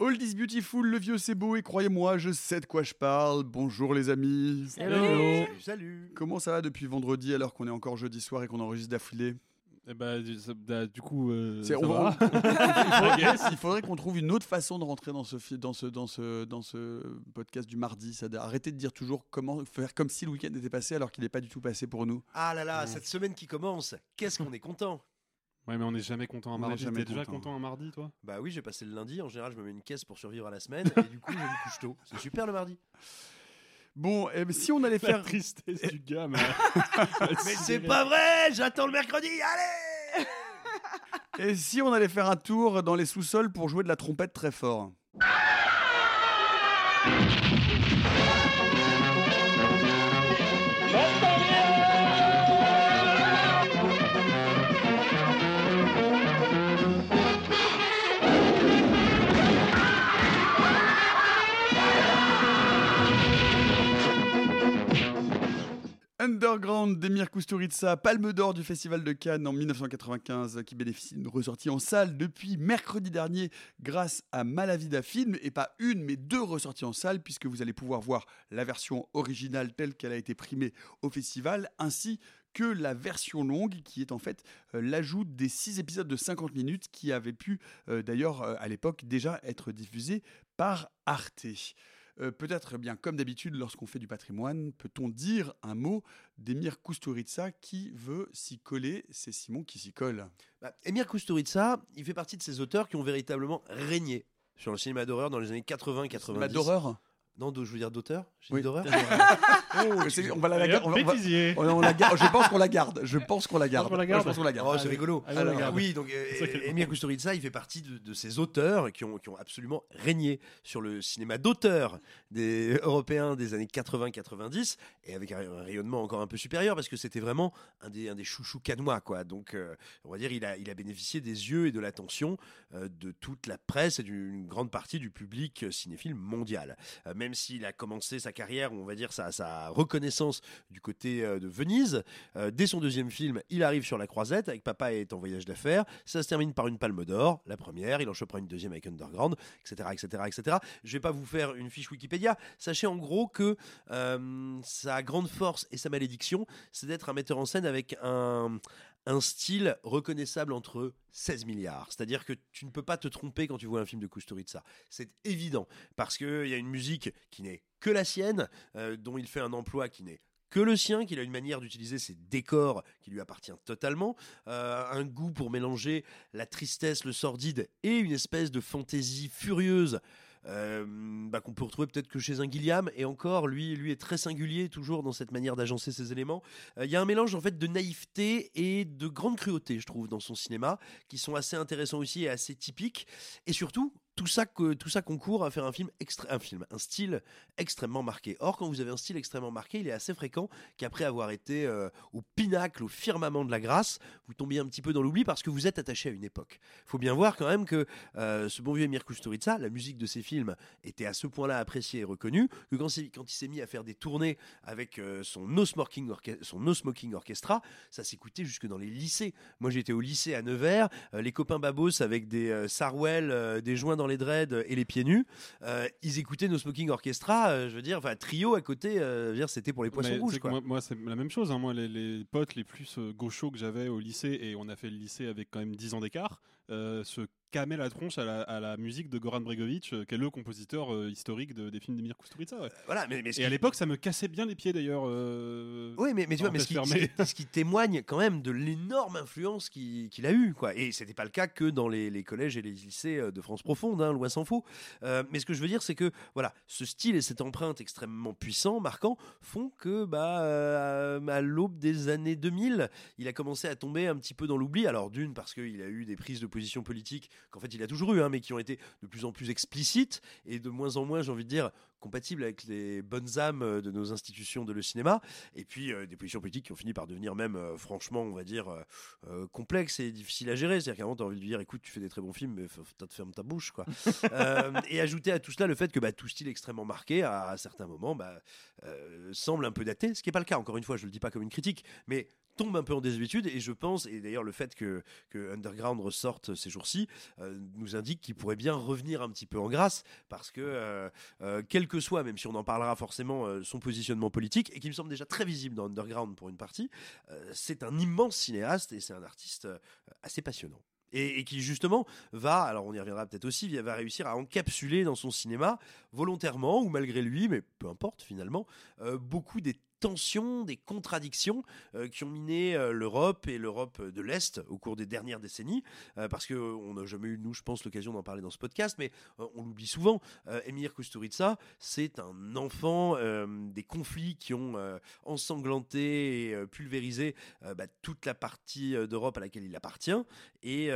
All is beautiful, le vieux c'est beau et croyez-moi, je sais de quoi je parle. Bonjour les amis. Salut, salut. Comment ça va depuis vendredi alors qu'on est encore jeudi soir et qu'on enregistre d'affilée? Eh ben, du- ça- bah, du coup, euh, C'est- ça on- va. il faudrait, il faudrait qu'on trouve une autre façon de rentrer dans ce, dans ce, dans ce, dans ce podcast du mardi. Ça, arrêtez de dire toujours comment faire comme si le week-end était passé alors qu'il n'est pas du tout passé pour nous. Ah là là, cette semaine qui commence, qu'est-ce qu'on est content Ouais, mais on n'est jamais content un mardi. T'es déjà content. un mardi, toi? Bah oui, j'ai passé le lundi, en général je me mets une caisse pour survivre à la semaine, et du coup je me couche tôt. C'est super le mardi. Bon, eh si on allait La faire. tristesse du gars, mais. Mais c'est pas vrai, j'attends le mercredi, allez Et si on allait faire un tour dans les sous-sols pour jouer de la trompette très fort? Underground d'Emir Kusturica, Palme d'Or du Festival de Cannes en 1995, qui bénéficie d'une ressortie en salle depuis mercredi dernier grâce à Malavida Film, et pas une mais deux ressorties en salle, puisque vous allez pouvoir voir la version originale telle qu'elle a été primée au festival, ainsi que la version longue, qui est en fait euh, l'ajout des six épisodes de 50 minutes, qui avaient pu euh, d'ailleurs euh, à l'époque déjà être diffusés par Arte. Euh, Peut-être eh bien comme d'habitude lorsqu'on fait du patrimoine, peut-on dire un mot d'Emir Kusturica qui veut s'y coller C'est Simon qui s'y colle. bah, Emir Kusturica, il fait partie de ces auteurs qui ont véritablement régné sur le cinéma d'horreur dans les années 80-90. Bah, d'horreur? Non, je veux dire d'auteur J'ai Oui. dit d'horreur Oh, on va la, la- on va- on va- bêtisier. on- on la garde. Je pense qu'on la garde. Je pense qu'on la garde. Je pense qu'on la garde. Oh, c'est rigolo. allez, Alors, garde. oui, donc euh, Emir Kusturica, il fait partie de, de ces auteurs qui ont, qui ont absolument régné sur le cinéma d'auteur des Européens des années 80-90 et avec un, un rayonnement encore un peu supérieur parce que c'était vraiment un des, un des chouchous canois, quoi. Donc, euh, on va dire, il a, il a bénéficié des yeux et de l'attention euh, de toute la presse et d'une grande partie du public cinéphile mondial. Euh, même s'il a commencé sa carrière, on va dire sa, sa reconnaissance du côté euh, de Venise, euh, dès son deuxième film, il arrive sur la croisette avec Papa est en voyage d'affaires. Ça se termine par une palme d'or, la première. Il en chopera une deuxième avec Underground, etc., etc., etc. Je vais pas vous faire une fiche Wikipédia. Sachez en gros que euh, sa grande force et sa malédiction, c'est d'être un metteur en scène avec un un style reconnaissable entre 16 milliards. C'est-à-dire que tu ne peux pas te tromper quand tu vois un film de Kusturica. C'est évident. Parce qu'il y a une musique qui n'est que la sienne, euh, dont il fait un emploi qui n'est que le sien, qu'il a une manière d'utiliser ses décors qui lui appartient totalement, euh, un goût pour mélanger la tristesse, le sordide et une espèce de fantaisie furieuse euh, bah, qu'on peut retrouver peut-être que chez un Gilliam et encore lui lui est très singulier toujours dans cette manière d'agencer ses éléments. Euh, il y a un mélange en fait de naïveté et de grande cruauté je trouve dans son cinéma qui sont assez intéressants aussi et assez typiques. Et surtout tout ça, tout ça concourt à faire un film, extra- un film, un style extrêmement marqué. Or, quand vous avez un style extrêmement marqué, il est assez fréquent qu'après avoir été euh, au pinacle, au firmament de la grâce, vous tombiez un petit peu dans l'oubli parce que vous êtes attaché à une époque. Faut bien voir quand même que euh, ce bon vieux Emir Kusturica, la musique de ses films était à ce point-là appréciée et reconnue que quand, il s'est mis à faire des tournées avec euh, son, no smoking son No Smoking Orchestra, ça s'écoutait jusque dans les lycées. Moi, j'étais au lycée à Nevers, les copains babos avec des euh, des joints dans les dreads et les pieds nus, euh, ils écoutaient nos Smoking Orchestra, euh, je veux dire, enfin trio à côté, euh, je veux dire, c'était pour les poissons Mais rouges. Quoi. Moi, moi, c'est la même chose. hein. Moi, les, les potes les plus gauchos que j'avais au lycée, et on a fait le lycée avec quand même 10 ans d'écart, se camaient la tronche à la, à la musique de Goran Bregovic, euh, qui est le compositeur euh, historique de- des films d'Emir Kusturica. ouais. Voilà, mais, Et à l'époque, ça me cassait bien les pieds d'ailleurs. euh, Oui, mais, mais tu vois, mais ce qui, ce témoigne quand même de l'énorme influence qu'il a eu, quoi. Et c'était pas le cas que dans les, les collèges et les lycées euh, de France profonde, hein, loin s'en faut. Euh, mais ce que je veux dire, c'est que voilà, ce style et cette empreinte extrêmement puissant, marquant, font que bah euh, à l'aube des années 2000, il a commencé à tomber un petit peu dans l'oubli. Alors d'une parce qu'il a eu des prises de position politiques qu'en fait il a toujours eu, hein, mais qui ont été de plus en plus explicites et de moins en moins, j'ai envie de dire, compatibles avec les bonnes âmes euh, de nos institutions de le cinéma. Et puis euh, des positions politiques qui ont fini par devenir même, euh, franchement, on va dire, euh, complexes et difficiles à gérer. C'est-à-dire moment, tu as envie de lui dire, écoute, tu fais des très bons films, mais peut-être fermer ta bouche. Quoi. Et ajouter à tout cela le fait que bah, tout style extrêmement marqué, à, à certains moments, bah, semble un peu daté, ce qui n'est pas le cas, encore une fois, je ne le dis pas comme une critique, mais tombe un peu en désuétude et je pense et d'ailleurs le fait que, que Underground ressorte ces jours-ci euh, nous indique qu'il pourrait bien revenir un petit peu en grâce parce que euh, euh, quel que soit même si on en parlera forcément son positionnement politique et qui me semble déjà très visible dans Underground pour une partie c'est un immense cinéaste et c'est un artiste assez passionnant. Et, qui justement va, alors on y reviendra peut-être aussi, va réussir à encapsuler dans son cinéma, volontairement ou malgré lui, mais peu importe finalement, beaucoup des tensions, des contradictions euh, qui ont miné euh, l'Europe et l'Europe de l'Est au cours des dernières décennies, euh, parce que euh, on n'a jamais eu, nous, je pense, l'occasion d'en parler dans ce podcast, mais on l'oublie souvent. Emir Kusturica, c'est un enfant des conflits qui ont ensanglanté et pulvérisé bah, toute la partie d'Europe à laquelle il appartient, et,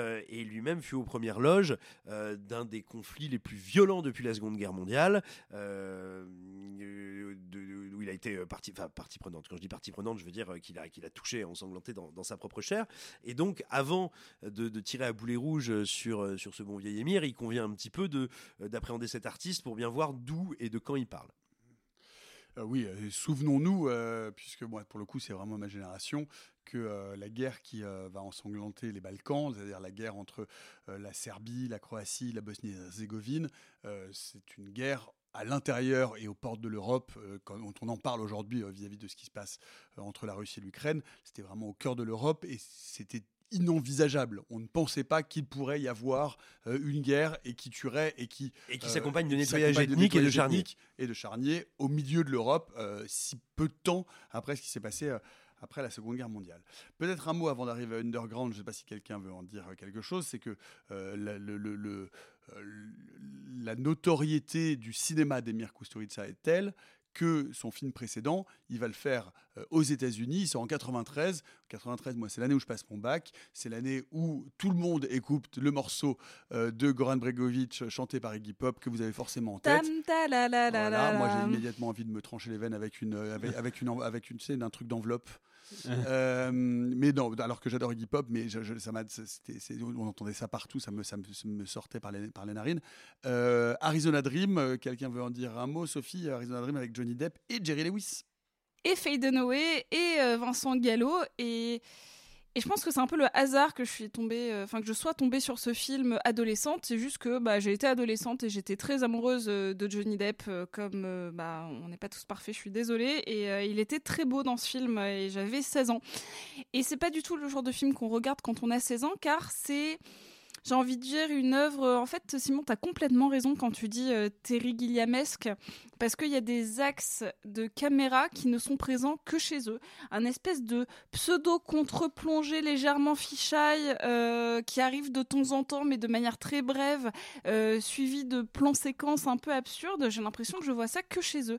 lui-même fut aux premières loges d'un des conflits les plus violents depuis la Seconde Guerre mondiale, où il a été enfin, partie prenante. Quand je dis partie prenante, je veux dire euh, qu'il a, qu'il a touché, ensanglanté dans, dans sa propre chair. Et donc, avant de, tirer à boulet rouge sur, euh, sur ce bon vieil émir, il convient un petit peu de, euh, d'appréhender cet artiste pour bien voir d'où et de quand il parle. Euh, oui, euh, souvenons-nous, euh, puisque moi, pour le coup, c'est vraiment ma génération, que euh, la guerre qui euh, va ensanglanter les Balkans, c'est-à-dire la guerre entre euh, la Serbie, la Croatie, la Bosnie-Herzégovine, euh, c'est une guerre à l'intérieur et aux portes de l'Europe, euh, quand on en parle aujourd'hui euh, vis-à-vis de ce qui se passe euh, entre la Russie et l'Ukraine, c'était vraiment au cœur de l'Europe et c'était inenvisageable. On ne pensait pas qu'il pourrait y avoir euh, une guerre et qui tuerait et qui Et qui euh, s'accompagne de nettoyage ethnique et de nettoyage ethnique et de charniers au milieu de l'Europe, euh, si peu de temps après ce qui s'est passé après la Seconde Guerre mondiale. Peut-être un mot avant d'arriver à Underground, je ne sais pas si quelqu'un veut en dire quelque chose, c'est que euh, le- le- le- la notoriété du cinéma d'Emir Kusturica est telle que son film précédent, il va le faire euh, aux États-Unis, il sort en 93. 93, moi, c'est l'année où je passe mon bac, c'est l'année où tout le monde écoute le morceau euh, de Goran Bregovic chanté par Iggy Pop que vous avez forcément en tête. Tam, ta, la, la, la, Voilà, la, moi j'ai immédiatement envie de me trancher les veines avec une euh, avec, avec une avec une sais, d'un truc d'enveloppe. Euh, mais non, alors que j'adore Iggy Pop, mais ça on entendait ça partout, ça me, ça me, sortait par les, par les narines. Euh, Arizona Dream, euh, quelqu'un veut en dire un mot, Sophie? Arizona Dream avec Johnny Depp et Jerry Lewis. et Faye Dunaway et Vincent Gallo et et je pense que c'est un peu le hasard que je suis tombée, euh, enfin que je sois tombée sur ce film adolescente. C'est juste que bah, j'ai été adolescente et j'étais très amoureuse euh, de Johnny Depp, euh, comme bah, on n'est pas tous parfaits, je suis désolée. Et il était très beau dans ce film et j'avais 16 ans. Et c'est pas du tout le genre de film qu'on regarde quand on a 16 ans, car c'est j'ai envie de dire une œuvre. En fait, Simon, tu as complètement raison quand tu dis euh, Terry Gilliamesque, parce qu'il y a des axes de caméra qui ne sont présents que chez eux. Un espèce de pseudo contre-plongée légèrement fichaille euh, qui arrive de temps en temps, mais de manière très brève, euh, suivi de plans séquences un peu absurdes. J'ai l'impression que je vois ça que chez eux.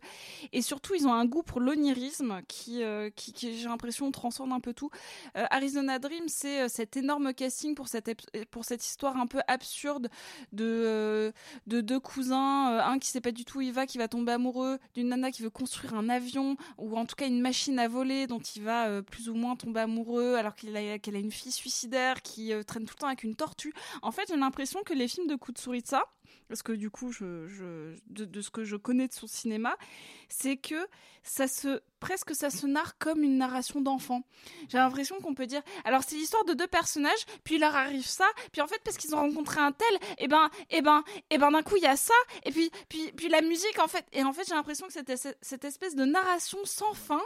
Et surtout, ils ont un goût pour l'onirisme qui, euh, qui, j'ai l'impression, transcende un peu tout. Euh, Arizona Dream, c'est euh, cet énorme casting pour cette, pour cette histoire un peu absurde de, euh, de deux cousins, euh, un qui sait pas du tout où il va, qui va tomber amoureux d'une nana qui veut construire un avion ou en tout cas une machine à voler dont il va euh, plus ou moins tomber amoureux alors qu'il a- qu'elle a une fille suicidaire qui traîne tout le temps avec une tortue. En fait, j'ai l'impression que les films de Kusturica, parce que du coup, de, ce que je connais de son cinéma, c'est que ça se presque ça se narre comme une narration d'enfant. J'ai l'impression qu'on peut dire alors c'est l'histoire de deux personnages, puis il leur arrive ça, puis en fait parce qu'ils ont rencontré un tel, et ben, et ben, et ben, d'un coup, il y a ça, et puis, puis, puis la musique, en fait. Et en fait, j'ai l'impression que c'était cette espèce de narration sans fin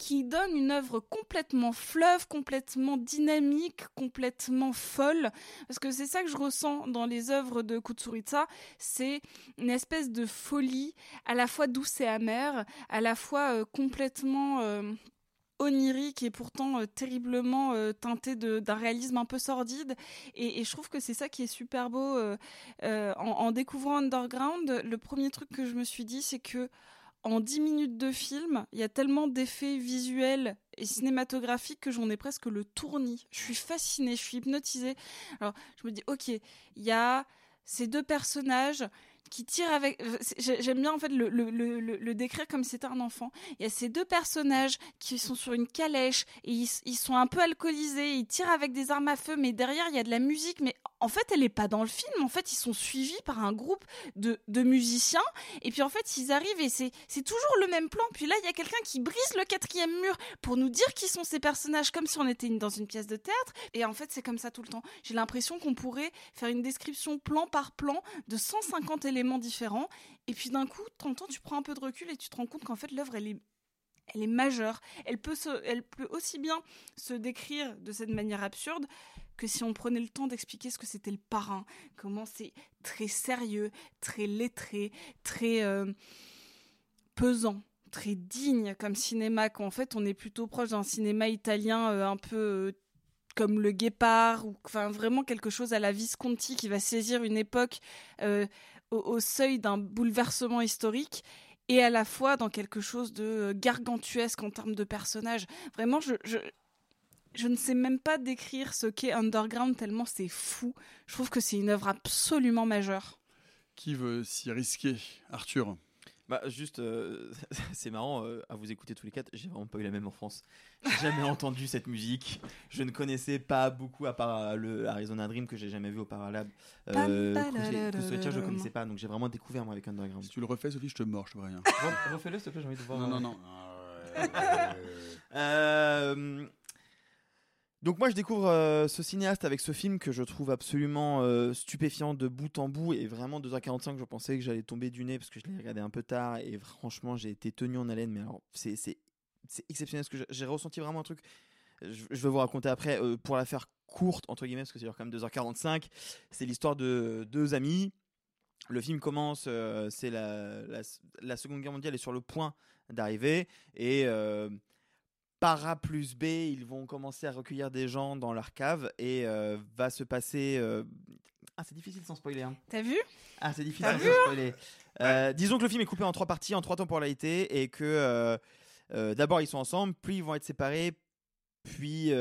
qui donne une œuvre complètement fleuve, complètement dynamique, complètement folle. Parce que c'est ça que je ressens dans les œuvres de Kutsuritsa, c'est une espèce de folie, à la fois douce et amère, à la fois euh, complètement euh, onirique et pourtant euh, terriblement teinté d'un réalisme un peu sordide. Et, je trouve que c'est ça qui est super beau. en, découvrant Underground, le premier truc que je me suis dit, c'est que en 10 minutes de film, il y a tellement d'effets visuels et cinématographiques que j'en ai presque le tournis. Je suis fascinée, je suis hypnotisée. Alors, je me dis, ok, il y a ces deux personnages qui tirent avec. Euh, j'aime bien en fait le, décrire comme si c'était un enfant. Il y a ces deux personnages qui sont sur une calèche et ils, ils, sont un peu alcoolisés, ils tirent avec des armes à feu, mais derrière il y a de la musique, mais en fait, elle n'est pas dans le film. En fait, ils sont suivis par un groupe de, de musiciens. Et puis, en fait, ils arrivent et c'est, toujours le même plan. Puis là, il y a quelqu'un qui brise le quatrième mur pour nous dire qui sont ces personnages, comme si on était dans une pièce de théâtre. Et en fait, c'est comme ça tout le temps. J'ai l'impression qu'on pourrait faire une description plan par plan de 150 éléments différents. Et puis, d'un coup, temps, tu prends un peu de recul et tu te rends compte qu'en fait, l'œuvre, elle est elle est majeure. Elle peut, elle peut aussi bien se décrire de cette manière absurde que si on prenait le temps d'expliquer ce que c'était le parrain, comment c'est très sérieux, très lettré, très euh, pesant très digne comme cinéma qu'en fait on est plutôt proche d'un cinéma italien euh, un peu euh, comme le Guépard ou vraiment quelque chose à la Visconti qui va saisir une époque au, seuil d'un bouleversement historique et à la fois dans quelque chose de gargantuesque en termes de personnages. Vraiment, je ne sais même pas décrire ce qu'est Underground tellement c'est fou. Je trouve que c'est une œuvre absolument majeure. Qui veut s'y risquer Arthur? Bah juste, euh, c'est marrant euh, à vous écouter tous les quatre. J'ai vraiment pas eu la même enfance. J'ai jamais entendu cette musique. Je ne connaissais pas beaucoup à part euh, le Arizona Dream que j'ai jamais vu au Paralab. Euh, je je connaissais pas, donc j'ai vraiment découvert moi avec Underground. Si tu le refais, Sophie, je te mords, je te vois rien. Refais-le, s'il te plaît, j'ai envie de voir. Non, non, non. euh, donc moi je découvre euh, ce cinéaste avec ce film que je trouve absolument euh, stupéfiant de bout en bout et vraiment 2h45 je pensais que j'allais tomber du nez parce que je l'ai regardé un peu tard et franchement j'ai été tenu en haleine mais alors c'est exceptionnel ce que j'ai ressenti vraiment un truc. Je, vais vous raconter après euh, pour la faire courte entre guillemets parce que c'est quand même 2h45 c'est l'histoire de deux amis. Le film commence, c'est la, la, la, Seconde Guerre mondiale est sur le point d'arriver et par A plus B, ils vont commencer à recueillir des gens dans leur cave et euh, va se passer. Euh, ah, c'est difficile sans spoiler. Hein. T'as vu? Ah, c'est difficile sans spoiler. Euh, disons que le film est coupé en trois parties, en trois temporalités, et que d'abord ils sont ensemble, puis ils vont être séparés, puis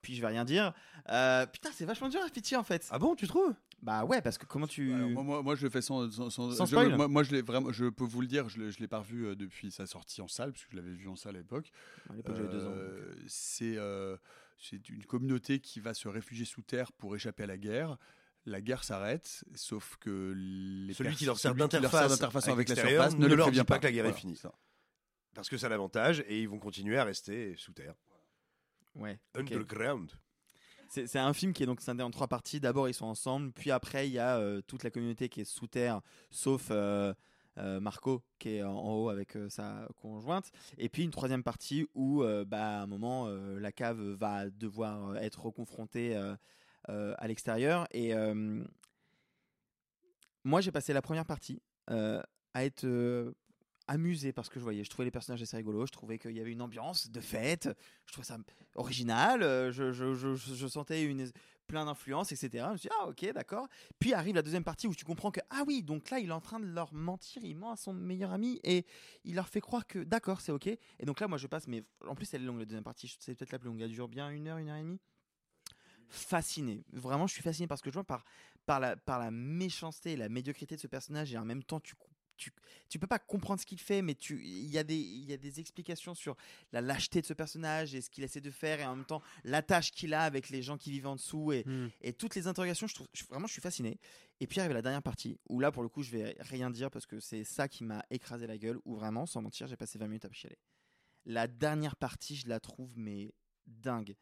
puis je vais rien dire. putain, c'est vachement dur à pitié en fait. Ah bon, tu trouves? Bah ouais, parce que comment tu. moi, moi, je le fais sans. Sans, sans, spoil. Moi, moi, je l'ai vraiment. Je peux vous le dire, je ne l'ai pas revu euh, depuis sa sortie en salle, puisque je l'avais vu en salle à l'époque. À l'époque, j'avais deux ans. Euh, c'est euh, c'est une communauté qui va se réfugier sous terre pour échapper à la guerre. La guerre s'arrête, sauf que les celui qui leur sert d'interface avec, la surface ne, leur dit pas que la guerre est finie. Parce que c'est l'avantage et ils vont continuer à rester sous terre. Ouais. Underground. C'est un film qui est donc scindé en trois parties. D'abord, ils sont ensemble, puis après, il y a euh, toute la communauté qui est sous terre, sauf euh, euh, Marco qui est en, haut avec sa conjointe. Et puis une troisième partie où, bah, à un moment, la cave va devoir être reconfrontée à l'extérieur. Et moi, j'ai passé la première partie à être amusé parce que je voyais. Je trouvais les personnages assez rigolos. Je trouvais qu'il y avait une ambiance de fête. Je trouvais ça original. Euh, je, je, je, je sentais une, plein d'influences, etc. Je me suis dit, ah ok, d'accord. Puis arrive la deuxième partie où tu comprends que, ah oui, donc là, il est en train de leur mentir. Il ment à son meilleur ami et il leur fait croire que, d'accord, c'est ok. Et donc là, moi, je passe, mais en plus, elle est longue, la deuxième partie. C'est peut-être la plus longue. Elle dure bien une heure, une heure et demie fasciné. Vraiment, je suis fasciné parce que je vois par, par, la, par la méchanceté et la médiocrité de ce personnage et en même temps, tu, tu, tu peux pas comprendre ce qu'il fait, mais tu, il y a des, il y a des explications sur la lâcheté de ce personnage et ce qu'il essaie de faire et en même temps la tâche qu'il a avec les gens qui vivent en dessous et, hmm. et toutes les interrogations. Je trouve, vraiment, je suis fasciné. Et puis arrive la dernière partie où là, pour le coup, je vais rien dire parce que c'est ça qui m'a écrasé la gueule. Où vraiment, sans mentir, j'ai passé 20 minutes à chialer. La dernière partie, je la trouve mais dingue,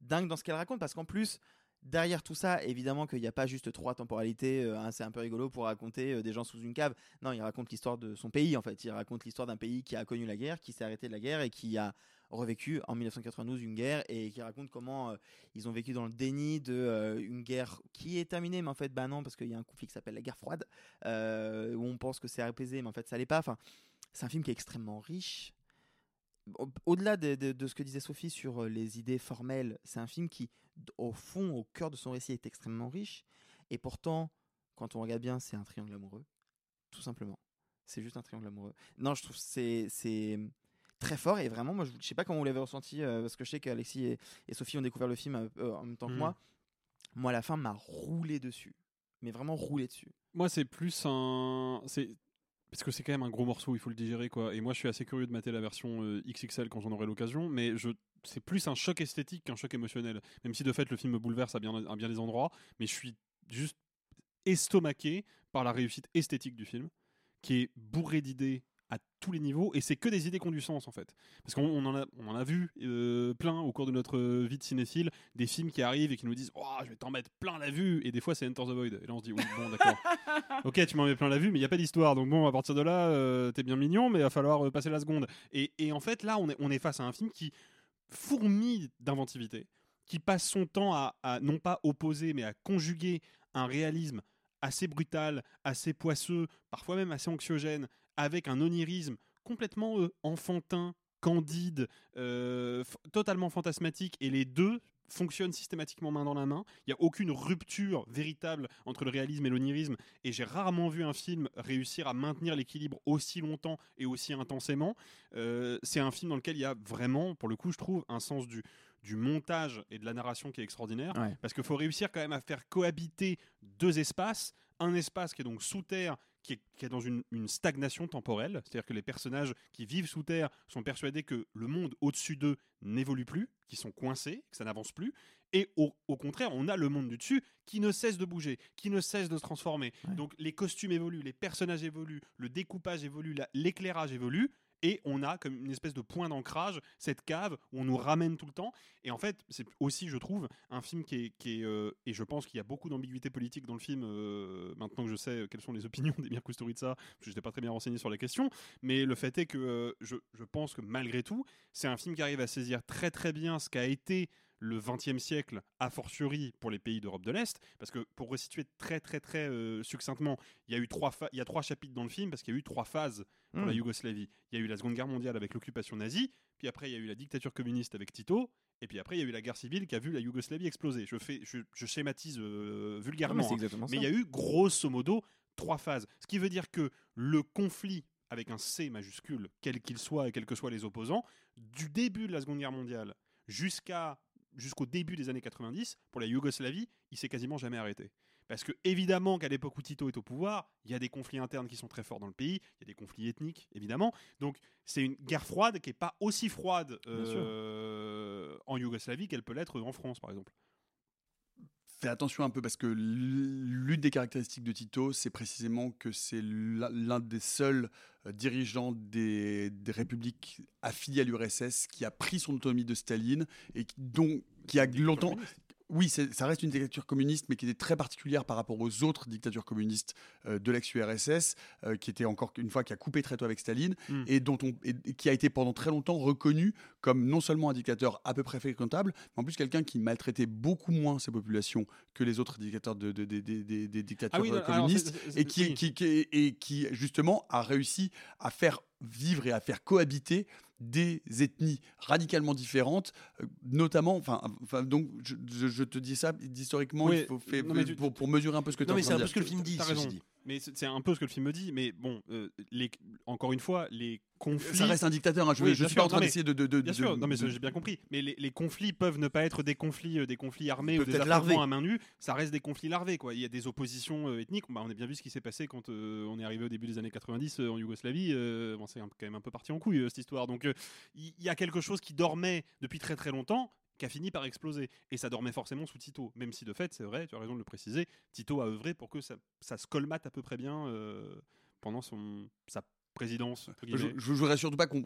dingue dans ce qu'elle raconte parce qu'en plus derrière tout ça, évidemment qu'il n'y a pas juste trois temporalités, hein, c'est un peu rigolo pour raconter euh, des gens sous une cave. Non, il raconte l'histoire de son pays en fait. Il raconte l'histoire d'un pays qui a connu la guerre, qui s'est arrêté de la guerre et qui a revécu en 1992 une guerre et qui raconte comment euh, ils ont vécu dans le déni de une guerre qui est terminée, mais en fait, bah non, parce qu'il y a un conflit qui s'appelle la guerre froide, où on pense que c'est apaisé, mais en fait, ça l'est pas. Enfin, c'est un film qui est extrêmement riche. Au- Au-delà de, de- de ce que disait Sophie sur euh, les idées formelles, c'est un film qui, au fond, au cœur de son récit, est extrêmement riche. Et pourtant, quand on regarde bien, c'est un triangle amoureux, tout simplement. C'est juste un triangle amoureux. Non, je trouve que c'est c'est très fort et vraiment, moi, je, je sais pas comment vous l'avez ressenti euh, parce que je sais qu'Alexis et, et Sophie ont découvert le film euh, en même temps que moi. Moi, à la fin, m'a roulé dessus, mais vraiment roulé dessus. Moi, c'est plus un. C'est parce que c'est quand même un gros morceau, il faut le digérer quoi. Et moi, je suis assez curieux de mater la version euh, XXL quand j'en aurai l'occasion, mais je c'est plus un choc esthétique qu'un choc émotionnel. Même si de fait le film me bouleverse à bien, à bien des endroits, mais je suis juste estomaqué par la réussite esthétique du film, qui est bourré d'idées à tous les niveaux, et c'est que des idées qui ont du sens en fait. Parce qu'on on en, a, on en a vu euh, plein au cours de notre vie de cinéphile, des films qui arrivent et qui nous disent Oh, je vais t'en mettre plein la vue, et des fois c'est Enter the Void. Et là on se dit Oui, bon, d'accord. ok, tu m'en mets plein la vue, mais il n'y a pas d'histoire. Donc bon, à partir de là, euh, t'es bien mignon, mais il va falloir euh, passer la seconde. Et, et en fait, là, on est, on est face à un film qui fourmille d'inventivité, qui passe son temps à, à non pas opposer, mais à conjuguer un réalisme assez brutal, assez poisseux, parfois même assez anxiogène, avec un onirisme complètement euh, enfantin, candide, euh, totalement fantasmatique, et les deux fonctionnent systématiquement main dans la main. Il n'y a aucune rupture véritable entre le réalisme et l'onirisme, et j'ai rarement vu un film réussir à maintenir l'équilibre aussi longtemps et aussi intensément. Euh, c'est un film dans lequel il y a vraiment, pour le coup, je trouve, un sens du, du montage et de la narration qui est extraordinaire, Ouais. parce qu'il faut réussir quand même à faire cohabiter deux espaces, un espace qui est donc sous terre, qui est, qui est dans une, une stagnation temporelle, c'est-à-dire que les personnages qui vivent sous terre sont persuadés que le monde au-dessus d'eux n'évolue plus, qu'ils sont coincés, que ça n'avance plus, et au, au contraire, on a le monde du dessus qui ne cesse de bouger, qui ne cesse de se transformer. Donc les costumes évoluent, les personnages évoluent, le découpage évolue, la- l'éclairage évolue, et on a comme une espèce de point d'ancrage, cette cave où on nous ramène tout le temps. Et en fait, c'est aussi, je trouve, un film qui est, euh, et je pense qu'il y a beaucoup d'ambiguïté politique dans le film. euh, maintenant que je sais quelles sont les opinions d'Emir Kusturica, parce que je n'étais pas très bien renseigné sur la question, mais le fait est que euh, je, je pense que malgré tout, c'est un film qui arrive à saisir très très bien ce qu'a été le XXe siècle, a fortiori pour les pays d'Europe de l'Est, parce que pour resituer très très très euh, succinctement, il y a eu trois il y a trois chapitres dans le film parce qu'il y a eu trois phases pour la Yougoslavie. Il y a eu la Seconde Guerre mondiale avec l'occupation nazie, puis après il y a eu la dictature communiste avec Tito, et puis après il y a eu la guerre civile qui a vu la Yougoslavie exploser. Je fais, je, je schématise euh, vulgairement, c'est hein. exactement mais il y a eu grosso modo trois phases, ce qui veut dire que le conflit avec un C majuscule, quel qu'il soit et quels que soient les opposants, du début de la Seconde Guerre mondiale jusqu'à jusqu'au début des années 90, pour la Yougoslavie, il s'est quasiment jamais arrêté. Parce que évidemment qu'à l'époque où Tito est au pouvoir, il y a des conflits internes qui sont très forts dans le pays, il y a des conflits ethniques évidemment. Donc c'est une guerre froide qui est pas aussi froide euh, en Yougoslavie qu'elle peut l'être en France par exemple. Fais attention un peu parce que l'une des caractéristiques de Tito, c'est précisément que c'est l'un des seuls euh, dirigeants des, des républiques affiliées à l'URSS qui a pris son autonomie de Staline et qui, dont, qui a longtemps. Oui, ça reste une dictature communiste, mais qui était très particulière par rapport aux autres dictatures communistes euh, de l'ex-URSS, euh, qui était encore une fois qui a coupé très tôt avec Staline Mm. et dont on et- et qui a été pendant très longtemps reconnu comme non seulement un dictateur à peu près fréquentable, mais en plus quelqu'un qui maltraitait beaucoup moins ses populations que les autres dictateurs de, de- de- de- des- dictatures Ah oui, communistes, et qui, oui. qui- qui- et qui justement a réussi à faire vivre et à faire cohabiter des ethnies radicalement différentes, euh, notamment, enfin, donc je, te dis ça historiquement, Oui, il faut non, tu- pour, mesurer un peu ce que tu Non, es mais c'est un peu ce que le film dit, Mais c'est un peu ce que le film me dit. Mais bon, euh, les, encore une fois, les conflits. Ça reste un dictateur, hein, je- Oui, je suis sûr, pas en train d'essayer de- de- de- Bien de- sûr, non, mais j'ai bien compris. Mais les, les conflits peuvent ne pas être des conflits, euh, des conflits armés ou des affrontements à main nue. Ça reste des conflits larvés, quoi. Il y a des oppositions euh, ethniques. Bah, on a bien vu ce qui s'est passé quand euh, on est arrivé au début des années 90 euh, en Yougoslavie. Bon, c'est quand même un peu parti en couille cette histoire. Donc, il il y, a quelque chose qui dormait depuis très très longtemps qui a fini par exploser. Et ça dormait forcément sous Tito. Même si de fait, c'est vrai, tu as raison de le préciser, Tito a œuvré pour que ça, se colmate à peu près bien euh, pendant son, sa présidence. Je, je voudrais surtout pas qu'on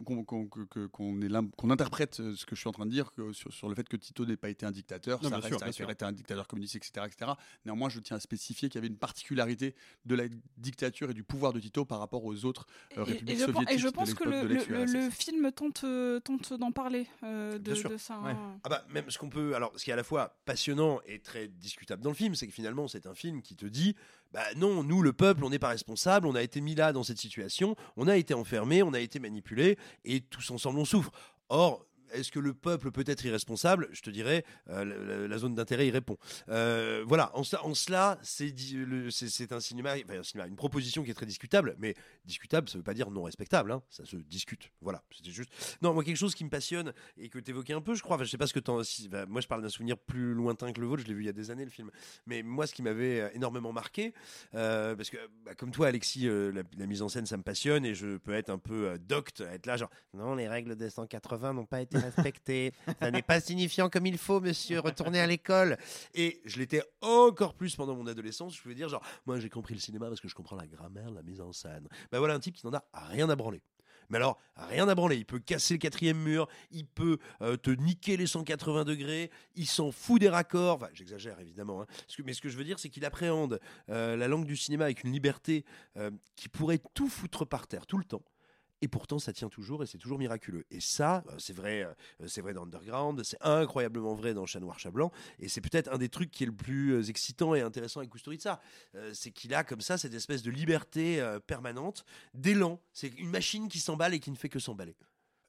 interprète euh, ce que je suis en train de dire que sur, sur le fait que Tito n'ait pas été un dictateur, Non, ça bien reste, sûr, ça un dictateur communiste, etc., etc. Néanmoins, je tiens à spécifier qu'il y avait une particularité de la dictature et du pouvoir de Tito par rapport aux autres euh, Et, républiques et je, pense- soviétiques et je pense que le, film tente, tente d'en parler euh, de, Bien sûr. de ça. Ouais. hein. Ah bah même ce qu'on peut alors ce qui est à la fois passionnant et très discutable dans le film c'est que finalement c'est un film qui te dit bah non nous le peuple on n'est pas responsable on a été mis là dans cette situation on a été enfermé on a été manipulé et tous ensemble on souffre. Or est-ce que le peuple peut être irresponsable? Je te dirais, euh, la, zone d'intérêt y répond. Euh, voilà, en, cela- c'est un cinéma, un cinéma, une proposition qui est très discutable, mais discutable, ça veut pas dire non respectable, hein, ça se discute. Voilà, c'était juste. Non, moi, quelque chose qui me passionne et que tu évoquais un peu, je crois, enfin, je sais pas ce que t'en. si- moi, je parle d'un souvenir plus lointain que le vôtre, je l'ai vu il y a des années, le film. Mais moi, ce qui m'avait euh, énormément marqué, parce que, bah, comme toi, Alexis, la, mise en scène, ça me passionne et je peux être un peu docte, être là, genre, non, les règles des 180 n'ont pas été respectées, ça n'est pas signifiant comme il faut, monsieur, retournez à l'école. Et je l'étais encore plus pendant mon adolescence, je pouvais dire, genre, moi, j'ai compris le cinéma parce que je comprends la grammaire, la mise en scène. Ben voilà un type qui n'en a rien à branler. Mais alors, rien à branler. Il peut casser le quatrième mur, il peut euh, te niquer les 180 degrés, il s'en fout des raccords. Enfin, j'exagère évidemment. hein. Mais ce que je veux dire, c'est qu'il appréhende euh, la langue du cinéma avec une liberté euh, qui pourrait tout foutre par terre tout le temps. Et pourtant, ça tient toujours et c'est toujours miraculeux. Et ça, euh, c'est vrai, euh, c'est vrai dans Underground, c'est incroyablement vrai dans Chat Noir, Chat Blanc. Et c'est peut-être un des trucs qui est le plus euh, excitant et intéressant avec Kusturica. C'est qu'il a comme ça cette espèce de liberté permanente, d'élan. C'est une machine qui s'emballe et qui ne fait que s'emballer.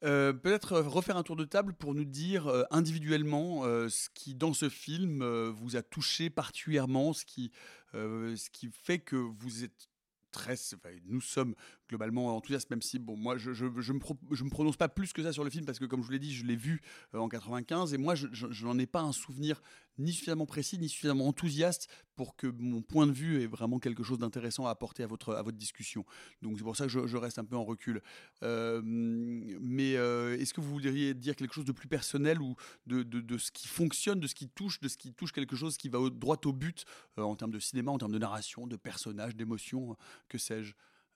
Peut-être refaire un tour de table pour nous dire individuellement ce qui, dans ce film, vous a touché particulièrement, ce qui, ce qui fait que vous êtes très. nous sommes globalement enthousiastes, même si, bon, moi, je, je, je me, me prononce pas plus que ça sur le film parce que, comme je vous l'ai dit, je l'ai vu euh, en 95 et moi, je, n'en ai pas un souvenir ni suffisamment précis, ni suffisamment enthousiaste pour que mon point de vue ait vraiment quelque chose d'intéressant à apporter à votre, à votre discussion. Donc, c'est pour ça que je, reste un peu en recul. Euh, mais euh, est-ce que vous voudriez dire quelque chose de plus personnel ou de, de, de ce qui fonctionne, de ce qui touche, de ce qui touche quelque chose qui va au, droit au but en termes de cinéma, en termes de narration, de personnages, d'émotions, que sais-je?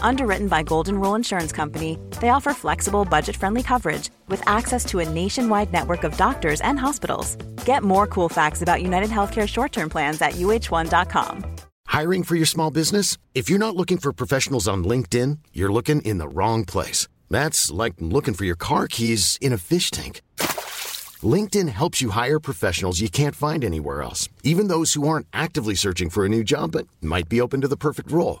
Underwritten by Golden Rule Insurance Company, they offer flexible, budget friendly coverage with access to a nationwide network of doctors and hospitals. Get more cool facts about United Healthcare short term plans at uh1.com. Hiring for your small business? If you're not looking for professionals on LinkedIn, you're looking in the wrong place. That's like looking for your car keys in a fish tank. LinkedIn helps you hire professionals you can't find anywhere else, even those who aren't actively searching for a new job but might be open to the perfect role.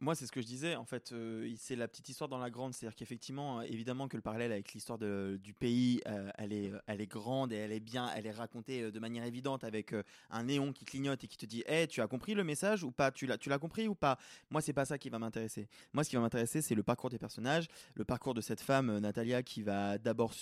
Moi, c'est ce que je disais. En fait, euh, c'est la petite histoire dans la grande. C'est-à-dire qu'effectivement, euh, évidemment que le parallèle avec l'histoire de- du pays, euh, elle, est, euh, elle est grande et elle est bien, elle est racontée euh, de manière évidente avec euh, un néon qui clignote et qui te dit hey, tu as compris le message ou pas? Tu l'as compris ou pas? Moi, c'est pas ça qui va m'intéresser. Moi, ce qui va m'intéresser, c'est le parcours des personnages, le parcours de cette femme, euh, Natalia, qui va d'abord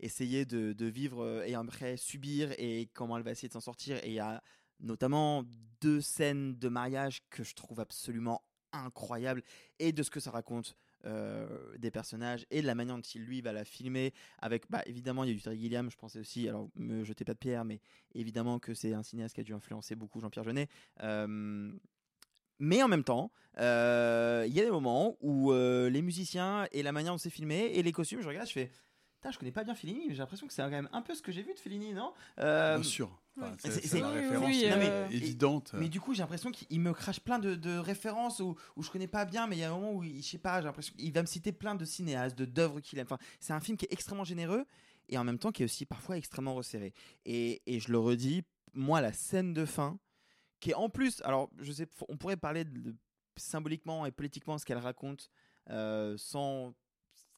essayer de, de vivre euh, et après subir et comment elle va essayer de s'en sortir. Et il y a notamment deux scènes de mariage que je trouve absolument incroyables et de ce que ça raconte euh, des personnages et de la manière dont il lui va la filmer avec bah évidemment il y a du Terry Gilliam je pensais aussi alors me jetez pas de pierre mais évidemment que c'est un cinéaste qui a dû influencer beaucoup Jean-Pierre Jeunet Euh, mais en même temps, euh, il y a des moments où les musiciens et la manière dont c'est filmé et les costumes, je regarde, je fais. Je connais pas bien Fellini, mais j'ai l'impression que c'est quand même un peu ce que j'ai vu de Fellini, non? Bien sûr. Enfin, c'est- la référence oui, euh, euh, évidente. mais du coup, j'ai l'impression qu'il me crache plein de, de références où, où je connais pas bien, mais il y a un moment où, il- je sais pas, j'ai l'impression qu'il va me citer plein de cinéastes, de d'œuvres qu'il aime. Enfin, c'est un film qui est extrêmement généreux et en même temps qui est aussi parfois extrêmement resserré. Et, et je le redis, moi, la scène de fin, qui est en plus, alors je sais, on pourrait parler de, de- symboliquement et politiquement ce qu'elle raconte euh, sans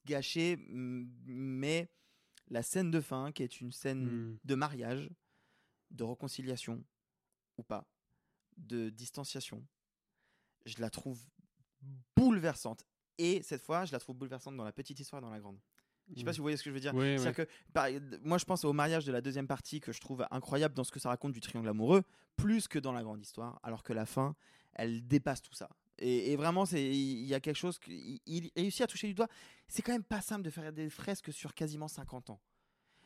gâcher, mais la scène de fin, qui est une scène Mm. de mariage, de réconciliation ou pas, de distanciation, je la trouve bouleversante. Et cette fois, je la trouve bouleversante dans la petite histoire et dans la grande. Je sais pas Mm. si vous voyez ce que je veux dire. Ouais. que, par- moi, je pense au mariage de la deuxième partie que je trouve incroyable dans ce que ça raconte du triangle amoureux, plus que dans la grande histoire, alors que la fin, elle dépasse tout ça. Et, et vraiment, c'est il y a quelque chose qu'il il réussit à toucher du doigt. C'est quand même pas simple de faire des fresques sur quasiment 50 ans,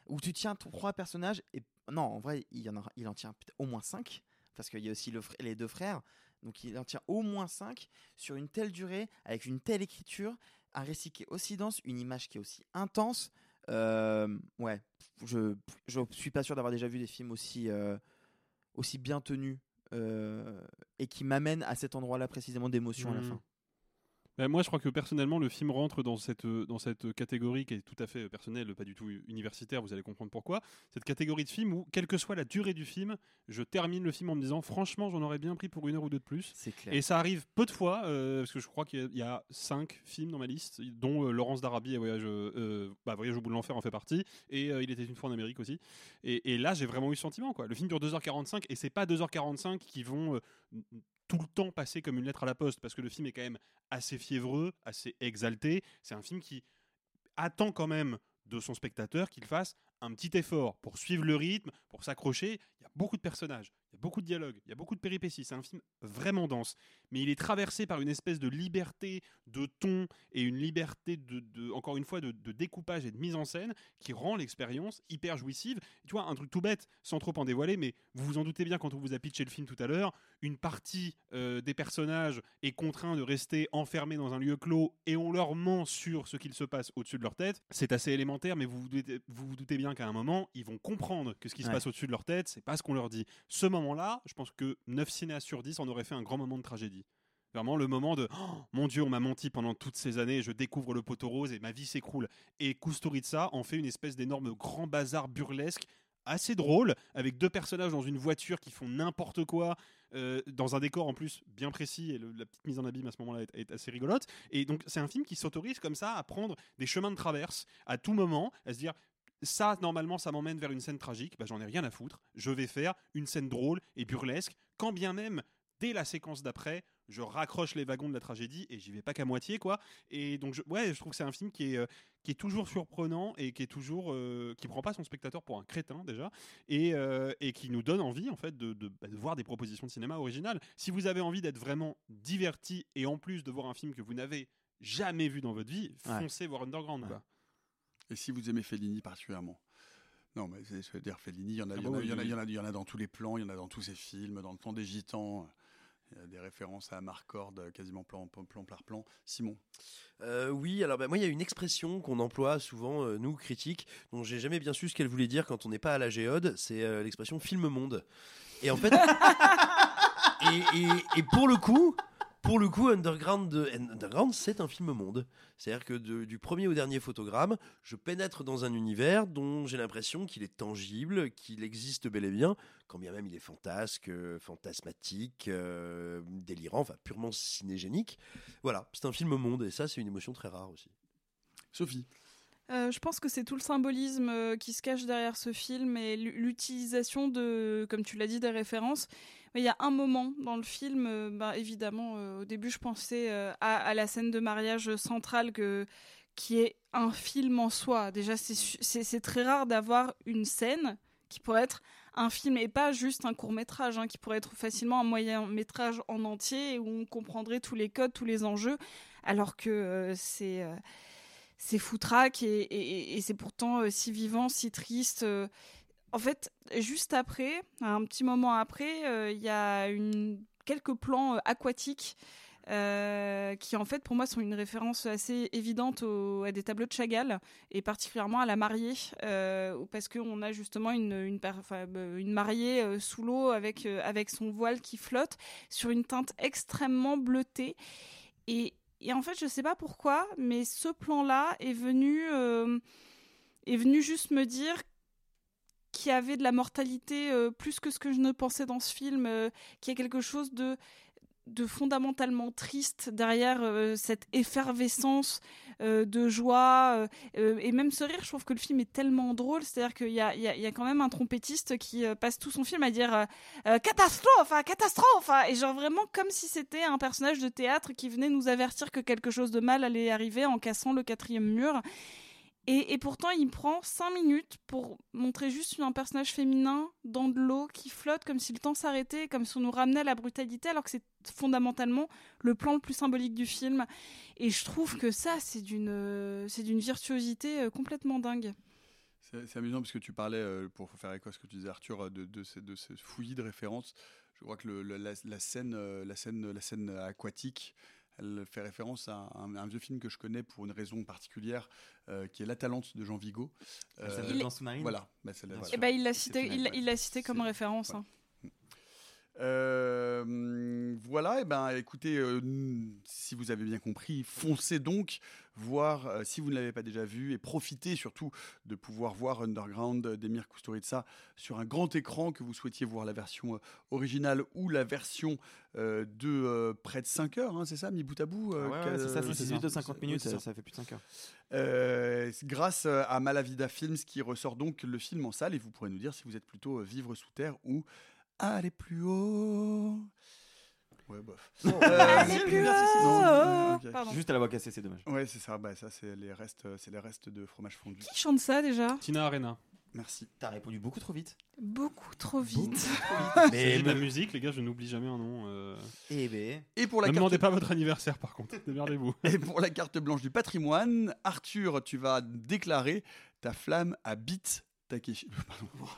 où tu tiens trois personnages et non, en vrai, il y en a, il en tient au moins cinq, parce qu'il y a aussi le fr- les deux frères. Donc il en tient au moins 5 sur une telle durée, avec une telle écriture, un récit qui est aussi dense, une image qui est aussi intense. Euh, ouais, je je suis pas sûr d'avoir déjà vu des films aussi euh, aussi bien tenus euh, et qui m'amènent à cet endroit-là précisément d'émotion à la Mhm. fin. Ben, moi, je crois que personnellement, le film rentre dans cette, euh, dans cette catégorie qui est tout à fait euh, personnelle, pas du tout universitaire, vous allez comprendre pourquoi. Cette catégorie de film où, quelle que soit la durée du film, je termine le film en me disant, franchement, j'en aurais bien pris pour une heure ou deux de plus. C'est clair. Et ça arrive peu de fois, euh, parce que je crois qu'il y a- il y, a cinq films dans ma liste, dont euh, Laurence d'Arabie et Voyage, euh, bah, Voyage au bout de l'enfer en fait partie, et euh, Il était une fois en Amérique aussi. Et, et là, j'ai vraiment eu ce sentiment. Quoi. Le film dure 2h45, et c'est pas 2h45 qui vont euh, tout le temps passer comme une lettre à la poste, parce que le film est quand même assez fiévreux, assez exalté. C'est un film qui attend quand même de son spectateur qu'il fasse un petit effort pour suivre le rythme, pour s'accrocher. Il y a beaucoup de personnages, il y a beaucoup de dialogues, il y a beaucoup de péripéties. C'est un film vraiment dense, mais il est traversé par une espèce de liberté de ton et une liberté de, encore une fois, de, de découpage et de mise en scène qui rend l'expérience hyper jouissive. Tu vois, un truc tout bête, sans trop en dévoiler, mais vous vous en doutez bien quand on vous a pitché le film tout à l'heure, une partie euh, des personnages est contraint de rester enfermé dans un lieu clos et on leur ment sur ce qu'il se passe au-dessus de leur tête. C'est assez élémentaire, mais vous vous doutez, vous vous doutez bien qu'à un moment, ils vont comprendre que ce qui se Ouais. passe au-dessus de leur tête, c'est pas ce qu'on leur dit. Ce moment-là, je pense que 9 cinéastes sur 10 en auraient fait un grand moment de tragédie. Vraiment le moment de Oh, mon Dieu, on m'a menti pendant toutes ces années, je découvre le poteau rose et ma vie s'écroule. Et Kusturica en fait une espèce d'énorme grand bazar burlesque assez drôle avec deux personnages dans une voiture qui font n'importe quoi euh, dans un décor en plus bien précis et le- la petite mise en abîme à ce moment-là est, est assez rigolote et donc c'est un film qui s'autorise comme ça à prendre des chemins de traverse à tout moment à se dire ça normalement ça m'emmène vers une scène tragique bah, j'en ai rien à foutre je vais faire une scène drôle et burlesque quand bien même dès la séquence d'après je raccroche les wagons de la tragédie et j'y vais pas qu'à moitié quoi et donc je, ouais je trouve que c'est un film qui est euh, qui est toujours surprenant et qui est toujours euh, qui prend pas son spectateur pour un crétin déjà et, euh, et qui nous donne envie en fait de, de- bah, de voir des propositions de cinéma originales si vous avez envie d'être vraiment diverti et en plus de voir un film que vous n'avez jamais vu dans votre vie Ouais. foncez voir Underground quoi. Et si vous aimez Fellini particulièrement? Non, mais c'est- je veux dire, Fellini, il y en a, dans tous les plans, il y en a dans tous ses films, dans le temps des gitans. Il y a des références à Marcord quasiment plan, plan, plan par plan. Simon? Euh, oui, alors bah, moi il y a une expression qu'on emploie souvent, euh, nous critiques, dont j'ai jamais bien su ce qu'elle voulait dire quand on n'est pas à la géode, c'est euh, l'expression film monde. Et en fait, et, et- et pour le coup, pour le coup, Underground, de- Underground c'est un film monde. C'est-à-dire que de- du premier au dernier photogramme, je pénètre dans un univers dont j'ai l'impression qu'il est tangible, qu'il existe bel et bien, quand bien même il est fantasque, euh, fantasmatique, euh, délirant, enfin purement cinégénique. Voilà, c'est un film monde et ça c'est une émotion très rare aussi. Sophie Euh, je pense que c'est tout le symbolisme euh, qui se cache derrière ce film et l'u- l'utilisation de, comme tu l'as dit, des références. Mais il y a un moment dans le film, euh, bah, évidemment, euh, au début, je pensais euh, à, la scène de mariage centrale qui est un film en soi. Déjà, c'est très rare d'avoir une scène qui pourrait être un film et pas juste un court métrage, hein, qui pourrait être facilement un moyen métrage en entier où on comprendrait tous les codes, tous les enjeux, alors que c'est foutraque et, c'est pourtant si vivant, si triste. En fait, juste après, un petit moment après, euh, il y a quelques plans euh, aquatiques euh, qui, en fait, pour moi, sont une référence assez évidente à des tableaux de Chagall et particulièrement à la mariée, parce qu'on a justement une, une mariée sous l'eau avec, son voile qui flotte sur une teinte extrêmement bleutée. Et, en fait, je sais pas pourquoi, mais ce plan-là est venu, est venu juste me dire avait de la mortalité euh, plus que ce que je ne pensais dans ce film, euh, qu'il y a quelque chose de de fondamentalement triste derrière euh, cette effervescence euh, de joie et même ce rire. Je trouve que le film est tellement drôle, c'est-à-dire qu'il y a, y, a, y a quand même un trompettiste qui passe tout son film à dire catastrophe, hein, catastrophe, hein et genre vraiment comme si c'était un personnage de théâtre qui venait nous avertir que quelque chose de mal allait arriver en cassant le quatrième mur. Et, pourtant, il prend cinq minutes pour montrer juste un personnage féminin dans de l'eau qui flotte comme si le temps s'arrêtait, comme si on nous ramenait à la brutalité, alors que c'est fondamentalement le plan le plus symbolique du film. Et je trouve que ça, c'est d'une, euh, virtuosité euh, complètement dingue. C'est amusant parce que tu parlais, euh, pour faire écho à ce que tu disais Arthur, de, de, ces, de fouillis de références. Je crois que la, scène, la, scène, la scène aquatique, elle fait référence à un, un vieux film que je connais pour une raison particulière, euh, qui est L'Atalante de Jean Vigo. La scène de Il- Voilà. Bah, c'est la- Et ben il l'a cité, il, l'a- il l'a cité comme référence. hein. Euh, voilà, et ben écoutez, euh, si vous avez bien compris, foncez donc voir euh, si vous ne l'avez pas déjà vu et profitez surtout de pouvoir voir Underground d'Emir Kusturica sur un grand écran que vous souhaitiez voir la version originale ou la version de près de 5 heures, hein, c'est ça, mis bout à bout Ah ouais, c'est ça, c'est oui, 18 de 50 Oui, minutes, ça, ça fait plus de 5 heures. grâce à Malavida Films qui ressort donc le film en salle et vous pourrez nous dire si vous êtes plutôt vivre sous terre ou aller plus haut. Ouais, bof. Aller plus haut. non. Juste à la voix cassée, c'est dommage. Ouais, c'est ça. Bah, ça, c'est les restes, euh, c'est les restes de fromage fondu. Qui chante ça déjà? Tina Arena. Merci. T'as répondu beaucoup trop vite. Beaucoup trop vite. Mais la musique, les gars, je n'oublie jamais un nom. euh. Eh ben. Et pour la Ne carte- demandez pas votre anniversaire, par contre. Démerdez-vous. Et pour la carte blanche du patrimoine, Arthur, tu vas déclarer ta flamme à Bit Takeshi.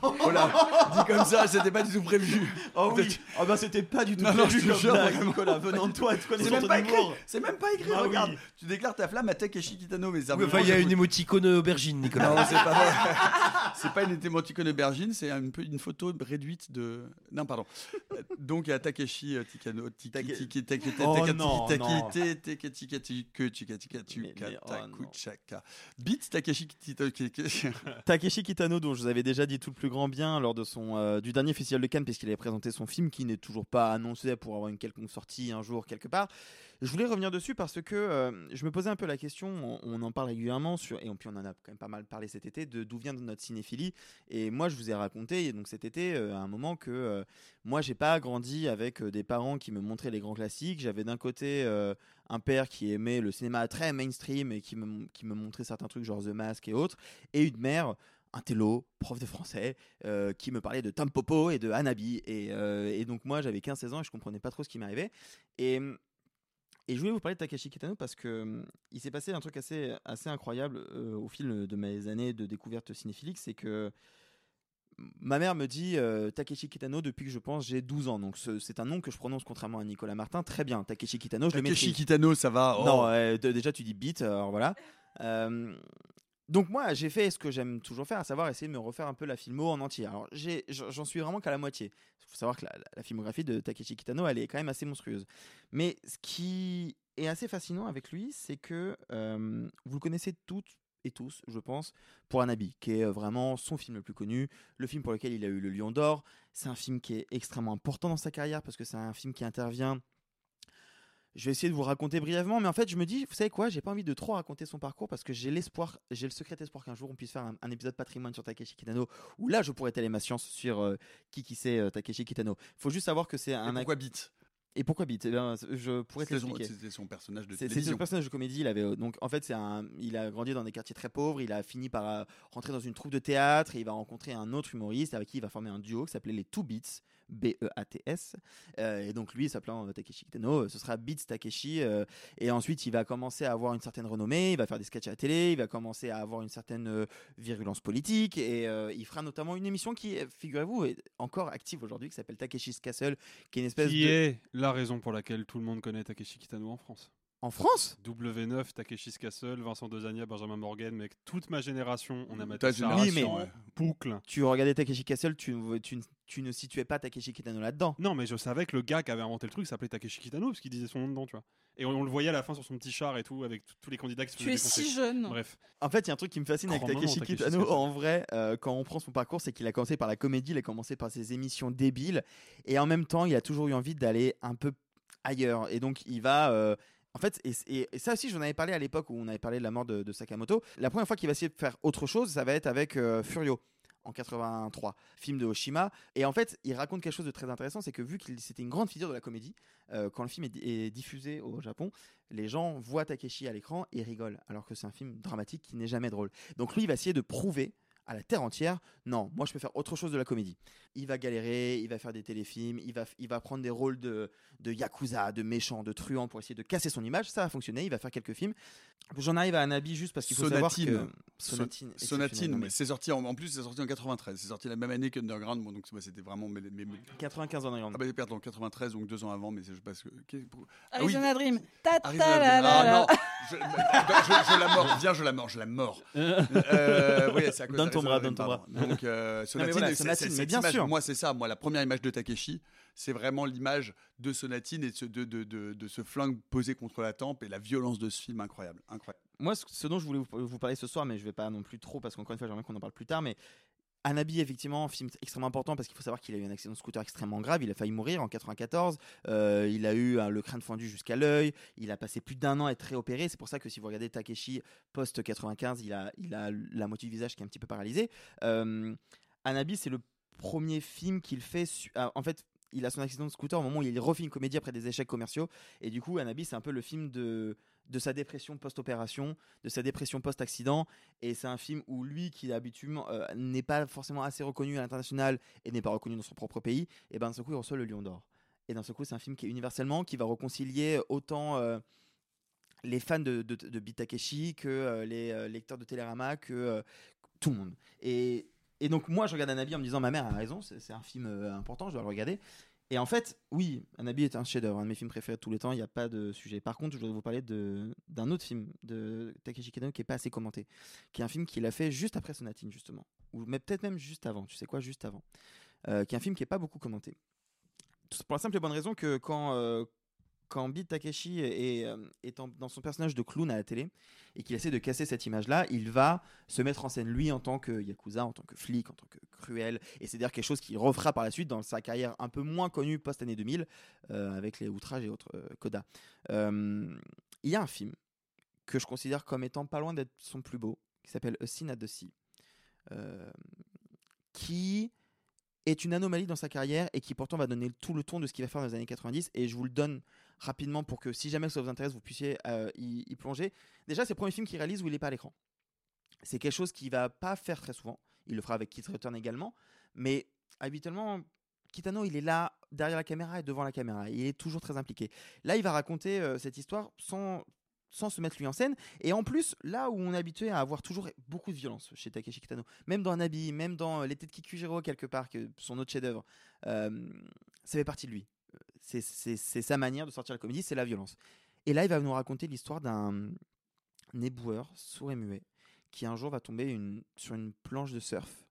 Pardon. Voilà, dit comme ça, c'était pas du tout prévu. Oh oui, oh bah c'était pas du tout Non, non, prévu je te comme jure, blague, vraiment. Nicolas. Venant de toi, tu connais C'est même pas écrit. C'est même pas écrit. Ah regarde, oui. tu déclares ta flamme à Takeshi Kitano, mais ça. Oui, enfin, il y a une émoticône aubergine, Nicolas. Non, c'est pas vrai. c'est pas une émoticône aubergine, c'est un peu une photo réduite de. Non, pardon. Euh, Donc à Takeshi euh, Oh non, non. Oh Taku Chaka. Beat Takeshi Kitano. Takeshi Kitano, dont je vous avais déjà dit tout le plus grand bien lors de son, euh, du dernier Festival de Cannes, puisqu'il avait présenté son film qui n'est toujours pas annoncé pour avoir une quelconque sortie un jour quelque part. Je voulais revenir dessus parce que euh, je me posais un peu la question, on, en parle régulièrement, sur, et puis on en a quand même pas mal parlé cet été, de d'où vient notre cinéphilie. Et moi, je vous ai raconté, donc cet été, euh, à un moment, que moi, j'ai pas grandi avec des parents qui me montraient les grands classiques. J'avais d'un côté un père qui aimait le cinéma très mainstream et qui me, qui me montrait certains trucs, genre The Mask et autres, et une mère un télo, prof de français, euh, qui me parlait de Tom Popo et de Hanabi. Et, euh, et donc moi, j'avais 15-16 ans et je comprenais pas trop ce qui m'arrivait. Et, et je voulais vous parler de Takashi Kitano parce que hum, il s'est passé un truc assez, assez incroyable euh, au fil de mes années de découverte cinéphilique, c'est que ma mère me dit euh, Takeshi Kitano depuis que je pense j'ai 12 ans. Donc ce- c'est un nom que je prononce contrairement à Nicolas Martin. Très bien, Takeshi Kitano, je le Takeshi maîtrise. Kitano, ça va. oh. Non, euh, de- déjà tu dis beat, alors voilà. Euh, donc moi j'ai fait ce que j'aime toujours faire, à savoir essayer de me refaire un peu la filmo en entier. Alors j'en suis vraiment qu'à la moitié. Il faut savoir que la, la filmographie de Takeshi Kitano, elle est quand même assez monstrueuse. Mais ce qui est assez fascinant avec lui, c'est que euh, vous le connaissez toutes et tous, je pense, pour Anabi, qui est euh, vraiment son film le plus connu, le film pour lequel il a eu le Lion d'Or. C'est un film qui est extrêmement important dans sa carrière parce que c'est un film qui intervient je vais essayer de vous raconter brièvement, mais en fait, je me dis, vous savez quoi, j'ai pas envie de trop raconter son parcours parce que j'ai l'espoir, j'ai le secret espoir qu'un jour on puisse faire un, un épisode patrimoine sur Takeshi Kitano où là je pourrais étaler ma science sur euh, qui qui c'est euh, Takeshi Kitano. Faut juste savoir que c'est un. pourquoi Beat? Et pourquoi Beat? Eh bien, Je pourrais te C'était l'expliquer. C'était son personnage de télévision. son personnage de comédie. Il avait euh, donc en fait c'est un. Il a grandi dans des quartiers très pauvres. Il a fini par rentrer dans une troupe de théâtre. Et il va rencontrer un autre humoriste avec qui il va former un duo qui s'appelait les Two Beats. B-E-A-T-S. Euh, et donc lui, s'appelant euh, Takeshi Kitano, euh, ce sera Beats Takeshi. euh, et ensuite, il va commencer à avoir une certaine renommée. Il va faire des sketchs à la télé. Il va commencer à avoir une certaine virulence politique. Et il fera notamment une émission qui, figurez-vous, est encore active aujourd'hui, qui s'appelle Takeshi's Castle, qui est une espèce Qui de. est la raison pour laquelle tout le monde connaît Takeshi Kitano en France En France W9, Takeshi's Castle, Vincent Dezania, Benjamin Morgan, mec, toute ma génération, on a maté Ta ça génération, en ouais. boucle. tu regardais Takeshi Castle, tu, tu, tu ne situais pas Takeshi Kitano là-dedans. Non, mais je savais que le gars qui avait inventé le truc s'appelait Takeshi Kitano parce qu'il disait son nom dedans, tu vois. Et on, on le voyait à la fin sur son petit char et tout, avec t- tous les candidats qui se Tu es si jeune. Bref. En fait, il y a un truc qui me fascine avec Grand Takeshi Takeshi Kitano. En vrai, euh, quand on prend son parcours, c'est qu'il a commencé par la comédie, il a commencé par ses émissions débiles, et en même temps, il a toujours eu envie d'aller un peu ailleurs. Et donc, il va. euh, en fait, et, et- ça aussi, j'en avais parlé à l'époque où on avait parlé de la mort de, Sakamoto. La première fois qu'il va essayer de faire autre chose, ça va être avec euh, Furio en 83, film de Oshima. Et en fait, il raconte quelque chose de très intéressant, c'est que vu qu'il c'était une grande figure de la comédie, euh, quand le film est, est diffusé au Japon, les gens voient Takeshi à l'écran et rigolent, alors que c'est un film dramatique qui n'est jamais drôle. Donc lui, il va essayer de prouver à la terre entière, non, moi je peux faire autre chose de la comédie. Il va galérer, il va faire des téléfilms, il va, il va prendre des rôles de, de yakuza, de méchants, de truands pour essayer de casser son image. Ça va fonctionner, il va faire quelques films. J'en arrive à Anabi juste parce qu'il faut savoir que So- Sonatine, Sonatine, mais c'est sorti en, en plus, c'est sorti en 93. C'est sorti la même année qu'Underground, bon, donc bah, c'était vraiment. Mais, mais- mais- 95 Underground. Ah bah pardon, 93, donc deux ans avant, mais c'est- je passe. pour- Ah oui, Arizona Dream. Ta ta la la Ah non, je, je- je la mords, viens, je la mords, je la mords. Euh, oui, c'est à cause Donne. Donc, euh, Non, mais Sonatine, voilà, c'est- Sonatine, c'est- mais cette bien image, sûr. Moi, c'est ça. Moi, la première image de Takeshi, c'est vraiment l'image de Sonatine et de ce, de, de, de, de ce flingue posé contre la tempe et la violence de ce film incroyable. incroyable. Moi, ce- ce dont je voulais vous, vous parler ce soir, mais je vais pas non plus trop parce qu'encore une fois, j'aimerais qu'on en parle plus tard, mais Anabi, effectivement, film extrêmement important parce qu'il faut savoir qu'il a eu un accident de scooter extrêmement grave. Il a failli mourir en 94. Euh, il a eu le crâne fendu jusqu'à l'œil. Il a passé plus d'un an à être réopéré. C'est pour ça que si vous regardez Takeshi post 95, il a, il a la moitié du visage qui est un petit peu paralysé. Euh, Anabi, c'est le premier film qu'il fait. ah, en fait, il a son accident de scooter au moment où il refait une comédie après des échecs commerciaux. Et du coup, Anabi, c'est un peu le film de, de sa dépression post-opération, de sa dépression post-accident. Et c'est un film où lui, qui habituellement euh, n'est pas forcément assez reconnu à l'international et n'est pas reconnu dans son propre pays, et ben d'un coup, il reçoit le Lion d'Or. Et d'un seul coup, c'est un film qui est universellement, qui va réconcilier autant euh, les fans de, de, de que euh, les euh, lecteurs de Télérama, que tout le monde. Et, et donc, moi, je regarde Anabi en me disant, ma mère a raison, c'est un film important, je dois le regarder. Et en fait, oui, Anabi est un chef-d'œuvre, un de mes films préférés de tous les temps, il n'y a pas de sujet. Par contre, je voudrais vous parler d'un autre film de Takeshi Kitano qui n'est pas assez commenté, qui est un film qu'il a fait juste après Sonatine, justement. Ou peut-être même juste avant, tu sais quoi, juste avant. Euh, qui est un film qui n'est pas beaucoup commenté. Pour la simple et bonne raison que quand, euh, quand Beat Takeshi est, euh, dans son personnage de clown à la télé et qu'il essaie de casser cette image-là, il va se mettre en scène lui en tant que yakuza, en tant que flic, en tant que cruel. Et c'est d'ailleurs quelque chose qu'il refera par la suite dans sa carrière un peu moins connue post-année 2000 euh, avec les outrages et autres euh, codas. Euh, il y a un film que je considère comme étant pas loin d'être son plus beau, qui s'appelle A Sin at the Sea, euh, qui est une anomalie dans sa carrière et qui pourtant va donner tout le ton de ce qu'il va faire dans les années 90 et je vous le donne rapidement pour que si jamais ça vous intéresse vous puissiez euh, y, plonger. Déjà c'est le premier film qu'il réalise où il n'est pas à l'écran. C'est quelque chose qu'il va pas faire très souvent. Il le fera avec Kit Return également, mais habituellement Kitano il est là derrière la caméra et devant la caméra. Il est toujours très impliqué. Là il va raconter euh, cette histoire sans sans se mettre lui en scène. Et en plus, là où on est habitué à avoir toujours beaucoup de violence chez Takeshi Kitano, même dans Nabi, même dans euh, L'été de Kikujiro, quelque part, que son autre chef-d'œuvre, euh, ça fait partie de lui. C'est- C'est sa manière de sortir la comédie, c'est la violence. Et là, il va nous raconter l'histoire d'un éboueur sourd et muet qui un jour va tomber une- sur une planche de surf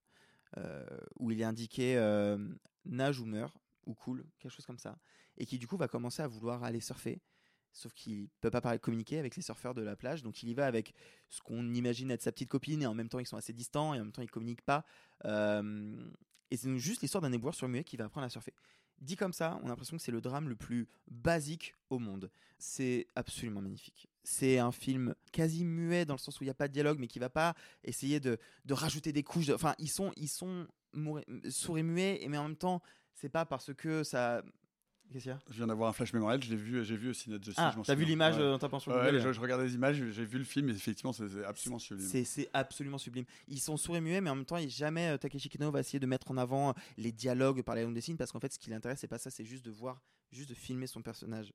euh, où il est indiqué euh, nage ou meurt ou coule, quelque chose comme ça, et qui du coup va commencer à vouloir aller surfer sauf qu'il peut pas communiquer avec les surfeurs de la plage. Donc il y va avec ce qu'on imagine être sa petite copine et en même temps ils sont assez distants et en même temps ils communiquent pas. Et c'est juste l'histoire d'un éboueur sur muet qui va apprendre à surfer. Dit comme ça on a l'impression que c'est le drame le plus basique au monde. C'est absolument magnifique. C'est un film quasi muet dans le sens où il n'y a pas de dialogue mais qui va pas essayer de, de rajouter des couches de- enfin ils sont ils sont sourds et muets et mais en même temps c'est pas parce que ça Qu'est-ce qu'il y a? Je viens d'avoir un flash mémoriel, je l'ai vu, j'ai vu aussi Not Justice. Ah, t'as vu l'image, Ouais. euh, en tapant sur Ouais, je, je regardais les images, j'ai vu le film et effectivement c'est absolument sublime. C'est absolument sublime. Ils sont sourds et muets, mais en même temps, jamais euh, Takeshi Kitano va essayer de mettre en avant les dialogues par les langues des signes, parce qu'en fait, ce qui l'intéresse, c'est pas ça, c'est juste de voir, juste de filmer son personnage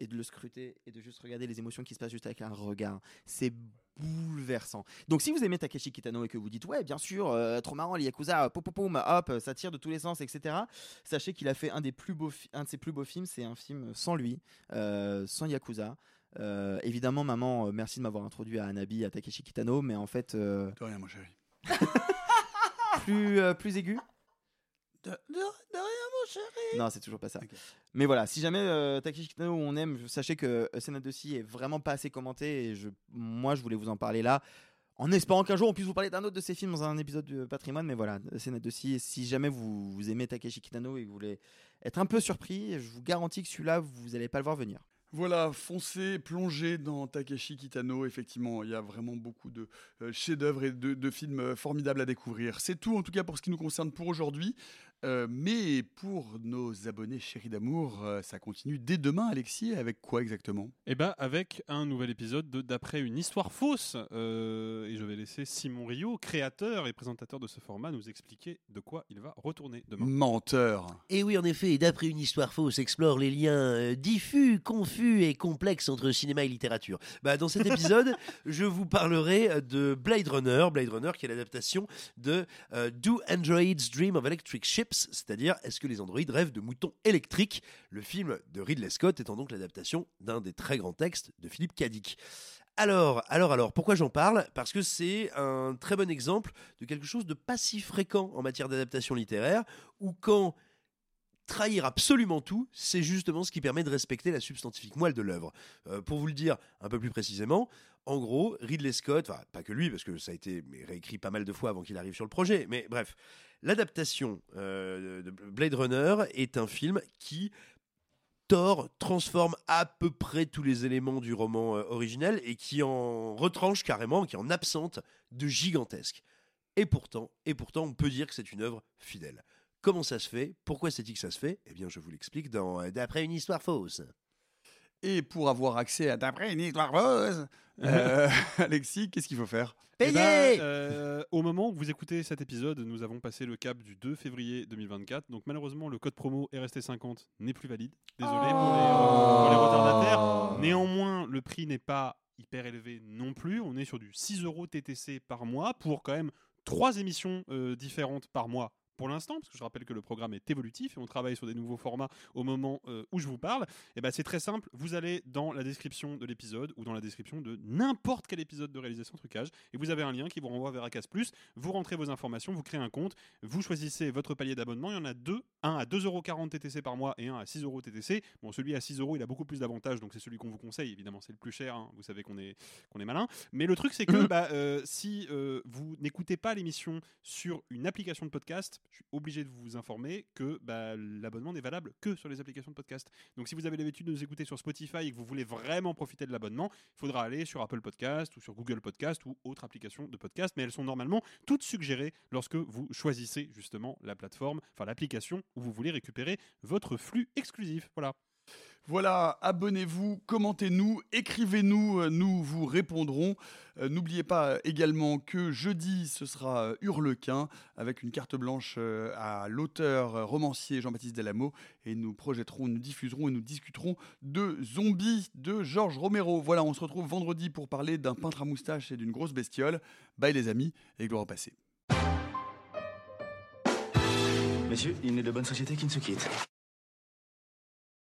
et de le scruter et de juste regarder les émotions qui se passent juste avec un regard. C'est bouleversant. Donc, si vous aimez Takeshi Kitano et que vous dites, ouais, bien sûr, euh, trop marrant, les Yakuza, pom, pom, pom, hop, ça tire de tous les sens, etc., sachez qu'il a fait un, des plus beaux un de ses plus beaux films, c'est un film sans lui, euh, sans Yakuza. Euh, évidemment, maman, merci de m'avoir introduit à Anabi, à Takeshi Kitano, mais en fait. De rien, mon chéri. plus, plus aigu De, de- de rien, mon chéri. Non, c'est toujours pas ça. Mais voilà, si jamais euh, Takeshi Kitano on aime, sachez que Senna de est vraiment pas assez commenté et je, moi je voulais vous en parler là. En espérant qu'un jour on puisse vous parler d'un autre de ces films dans un épisode du patrimoine, mais voilà, c'est notre dossier. Si jamais vous, vous aimez Takeshi Kitano et que vous voulez être un peu surpris, je vous garantis que celui-là, vous n'allez pas le voir venir. Voilà, foncez, plongez dans Takeshi Kitano. Effectivement, il y a vraiment beaucoup de euh, chefs-d'œuvre et de, de films euh, formidables à découvrir. C'est tout, en tout cas, pour ce qui nous concerne pour aujourd'hui. Euh, mais pour nos abonnés chéris d'amour, euh, ça continue dès demain, Alexis. Avec quoi exactement? Et bah avec un nouvel épisode de D'après une histoire fausse. Euh, et je vais laisser Simon Rio, créateur et présentateur de ce format, nous expliquer de quoi il va retourner demain. Menteur. Et oui, en effet, d'après une histoire fausse, explore les liens diffus, confus et complexes entre cinéma et littérature. Bah, dans cet épisode, je vous parlerai de Blade Runner, Blade Runner qui est l'adaptation de euh, Do Androids Dream of Electric C'est-à-dire Est-ce que les androïdes rêvent de moutons électriques? Le film de Ridley Scott étant donc l'adaptation d'un des très grands textes de Philippe Cadic. Alors, alors, alors, pourquoi j'en parle? Parce que c'est un très bon exemple de quelque chose de pas si fréquent en matière d'adaptation littéraire, où quand trahir absolument tout, c'est justement ce qui permet de respecter la substantifique moelle de l'œuvre. Euh, pour vous le dire un peu plus précisément, en gros, Ridley Scott, enfin pas que lui, parce que ça a été réécrit pas mal de fois avant qu'il arrive sur le projet, mais bref, l'adaptation euh, de Blade Runner est un film qui Thor transforme à peu près tous les éléments du roman euh, originel et qui en retranche carrément, qui en absente de gigantesque. Et pourtant, et pourtant, on peut dire que c'est une œuvre fidèle. Comment ça se fait? Pourquoi c'est-il que ça se fait? Eh bien, je vous l'explique dans euh, D'après une histoire fausse. Et pour avoir accès à D'après une histoire fausse, euh, Alexis, qu'est-ce qu'il faut faire? Eh ben, euh, Au moment où vous écoutez cet épisode, nous avons passé le cap du 2 février 2024. Donc malheureusement, le code promo RST50 n'est plus valide. Désolé pour, les, euh, pour les retardataires. Néanmoins, le prix n'est pas hyper élevé non plus. On est sur du 6 euros TTC par mois pour quand même trois émissions euh, différentes par mois pour l'instant, parce que je rappelle que le programme est évolutif et on travaille sur des nouveaux formats au moment euh, où je vous parle, et ben c'est très simple. Vous allez dans la description de l'épisode ou dans la description de n'importe quel épisode de réalisation trucage et vous avez un lien qui vous renvoie vers Acas Plus. Vous rentrez vos informations, vous créez un compte, vous choisissez votre palier d'abonnement. Il y en a deux, un à 2,40€ TTC par mois et un à 6€ TTC. Bon, celui à 6€, il a beaucoup plus d'avantages, donc c'est celui qu'on vous conseille. Évidemment, c'est le plus cher. hein. Vous savez qu'on est qu'on est malin. Mais le truc, c'est que bah, euh, si euh, vous n'écoutez pas l'émission sur une application de podcast, je suis obligé de vous informer que bah, l'abonnement n'est valable que sur les applications de podcast. Donc si vous avez l'habitude de nous écouter sur Spotify et que vous voulez vraiment profiter de l'abonnement, il faudra aller sur Apple Podcast ou sur Google Podcast ou autre application de podcast. Mais elles sont normalement toutes suggérées lorsque vous choisissez justement la plateforme, enfin l'application où vous voulez récupérer votre flux exclusif. Voilà. Voilà, abonnez-vous, commentez-nous, écrivez-nous, euh, nous vous répondrons. Euh, N'oubliez pas euh, également que jeudi, ce sera Hurlequin, avec une carte blanche à l'auteur romancier Jean-Baptiste Delamo. Et nous projetterons, nous diffuserons et nous discuterons de Zombies de Georges Romero. Voilà, on se retrouve vendredi pour parler d'un peintre à moustache et d'une grosse bestiole. Bye les amis, et gloire au passé. Messieurs, il n'est de bonne société qui ne se quitte.